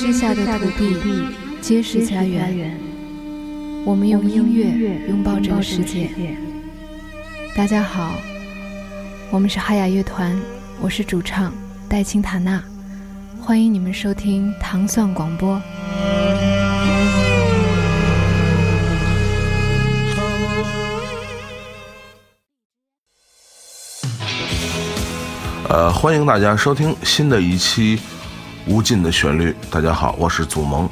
之下的土地皆是家园。我们用音乐拥抱这个世界。大家好，我们是哈雅乐团，我是主唱戴青塔娜，欢迎你们收听糖蒜广播。呃，欢迎大家收听新的一期《无尽的旋律》。大家好，我是祖萌。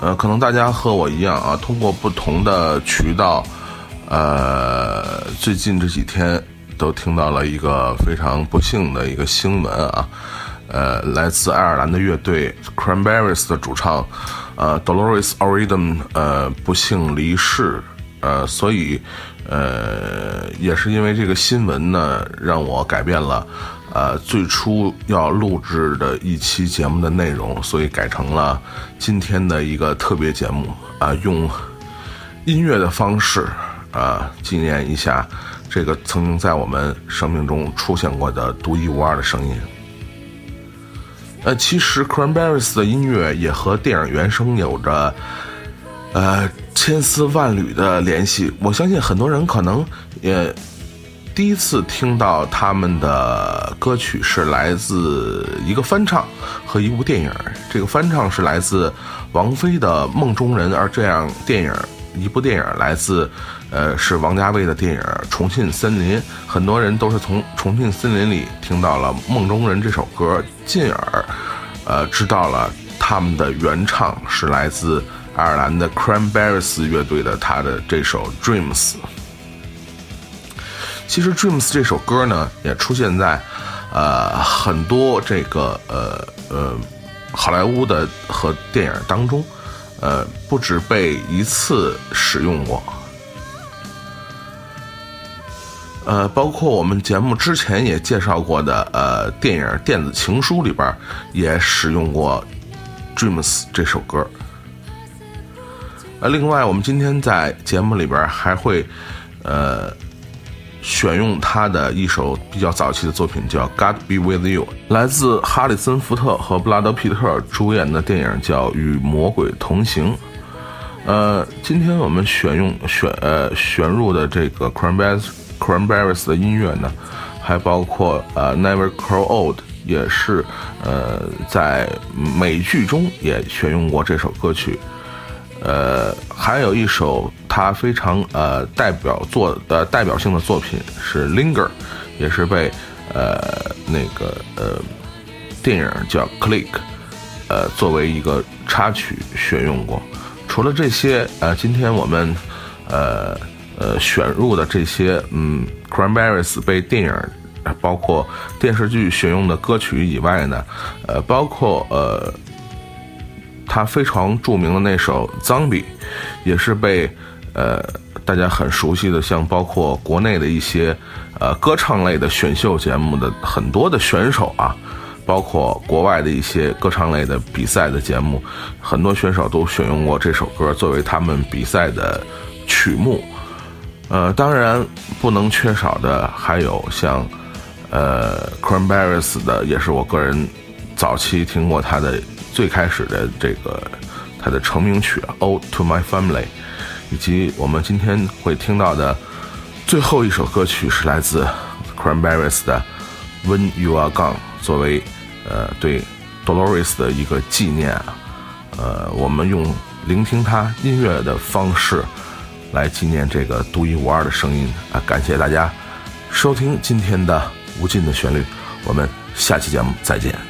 呃，可能大家和我一样啊，通过不同的渠道，呃，最近这几天都听到了一个非常不幸的一个新闻啊，呃，来自爱尔兰的乐队 Cranberries 的主唱，呃，Dolores O'Riordan，呃，不幸离世，呃，所以。呃，也是因为这个新闻呢，让我改变了，呃，最初要录制的一期节目的内容，所以改成了今天的一个特别节目啊，用音乐的方式啊，纪念一下这个曾经在我们生命中出现过的独一无二的声音。呃，其实 Cranberries 的音乐也和电影原声有着，呃。千丝万缕的联系，我相信很多人可能也第一次听到他们的歌曲是来自一个翻唱和一部电影。这个翻唱是来自王菲的《梦中人》，而这样电影一部电影来自呃是王家卫的电影《重庆森林》。很多人都是从《重庆森林》里听到了《梦中人》这首歌，进而呃知道了他们的原唱是来自。爱尔兰的 Cranberries 乐队的他的这首 Dreams，其实 Dreams 这首歌呢，也出现在呃很多这个呃呃好莱坞的和电影当中，呃不止被一次使用过，呃包括我们节目之前也介绍过的呃电影《电子情书》里边也使用过 Dreams 这首歌。呃，另外，我们今天在节目里边还会，呃，选用他的一首比较早期的作品，叫《God Be With You》，来自哈里森福特和布拉德皮特主演的电影叫《与魔鬼同行》。呃，今天我们选用选呃选入的这个 Cranberries Cranberries 的音乐呢，还包括呃《Never Grow Old》，也是呃在美剧中也选用过这首歌曲。呃，还有一首他非常呃代表作的代表性的作品是《Linger》，也是被呃那个呃电影叫《Click》呃作为一个插曲选用过。除了这些呃，今天我们呃呃选入的这些嗯《Cranberries》被电影包括电视剧选用的歌曲以外呢，呃，包括呃。他非常著名的那首《Zombie》，也是被呃大家很熟悉的，像包括国内的一些呃歌唱类的选秀节目的很多的选手啊，包括国外的一些歌唱类的比赛的节目，很多选手都选用过这首歌作为他们比赛的曲目。呃，当然不能缺少的还有像呃 Cranberries 的，也是我个人早期听过他的。最开始的这个他的成名曲《Ode to My Family》，以及我们今天会听到的最后一首歌曲是来自 Cranberries 的《When You Are Gone》，作为呃对 Dolores 的一个纪念啊，呃，我们用聆听他音乐的方式来纪念这个独一无二的声音啊！感谢大家收听今天的无尽的旋律，我们下期节目再见。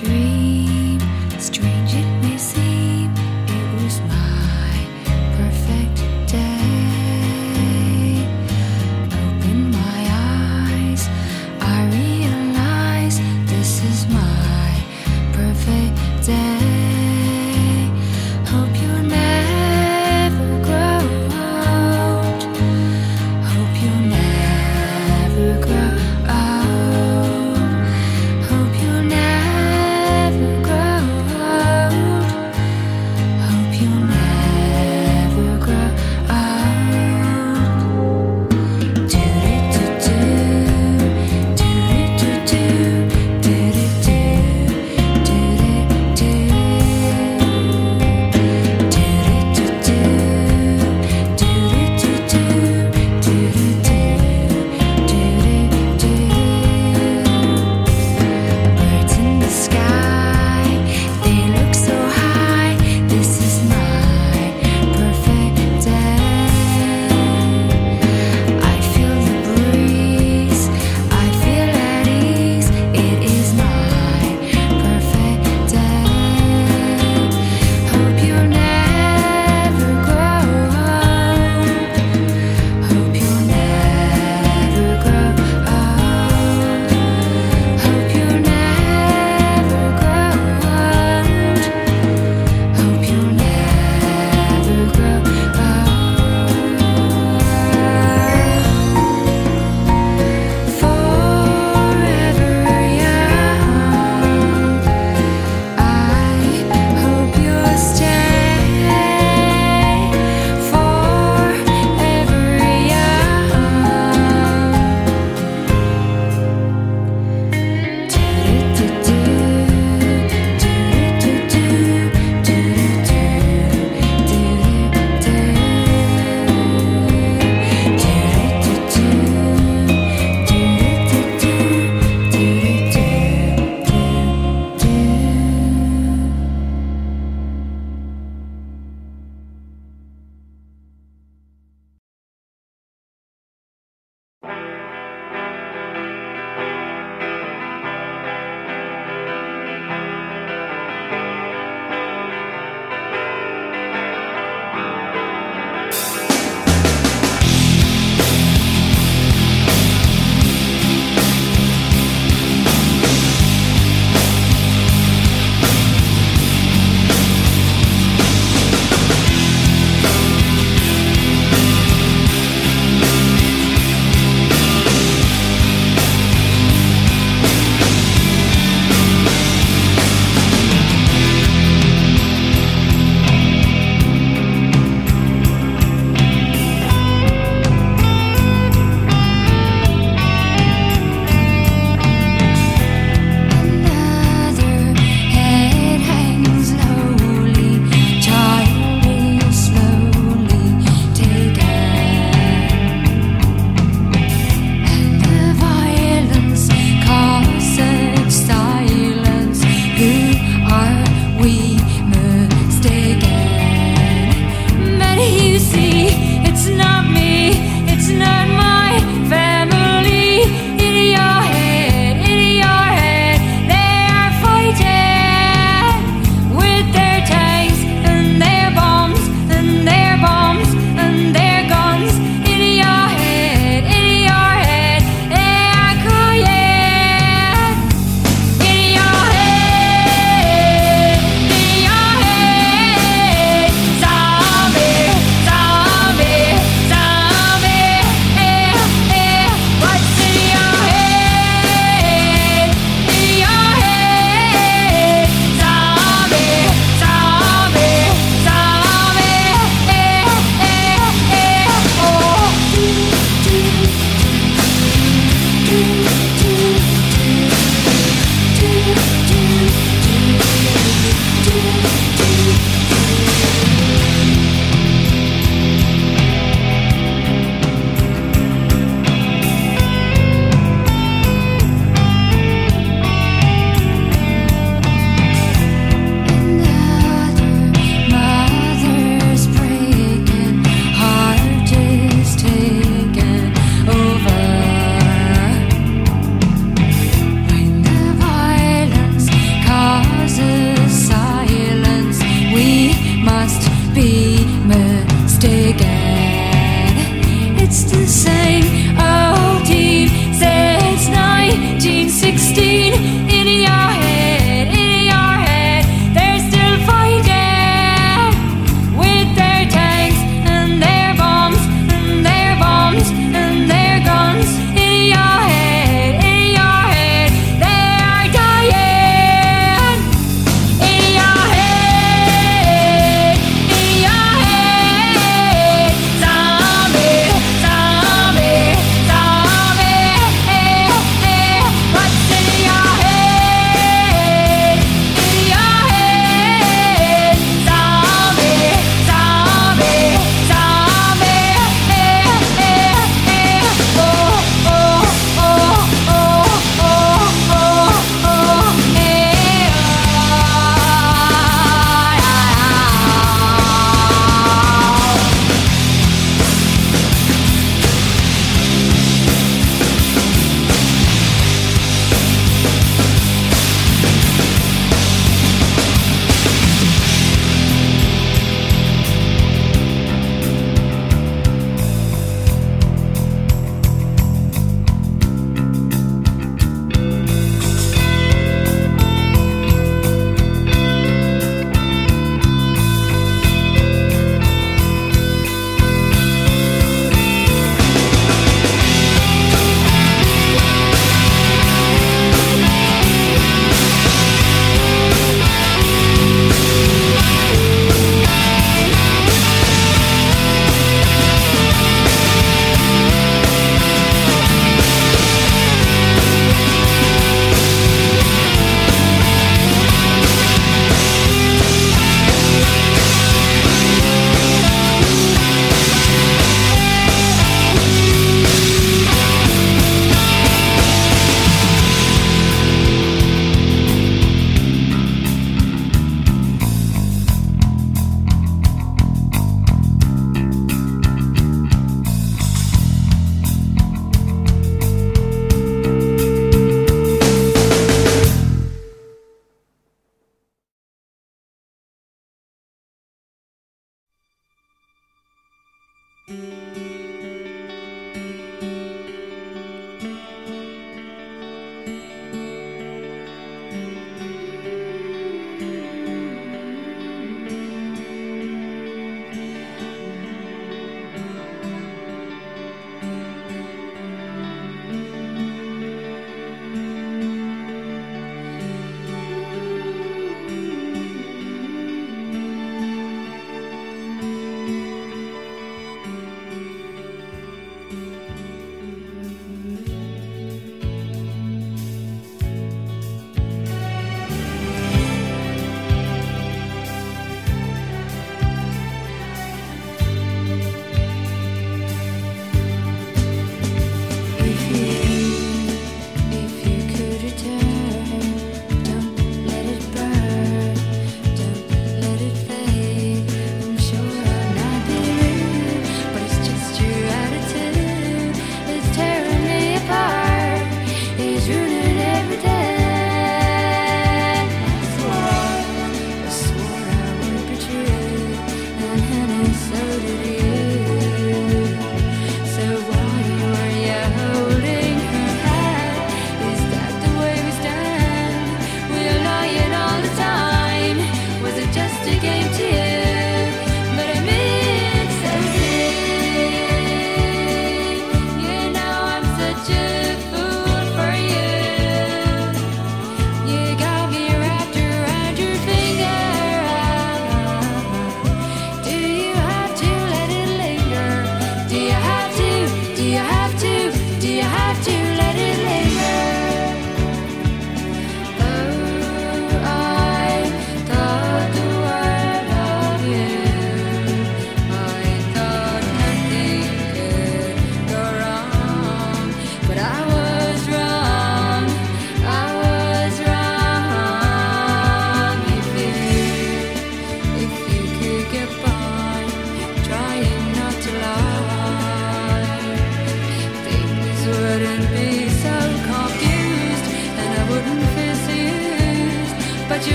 dream.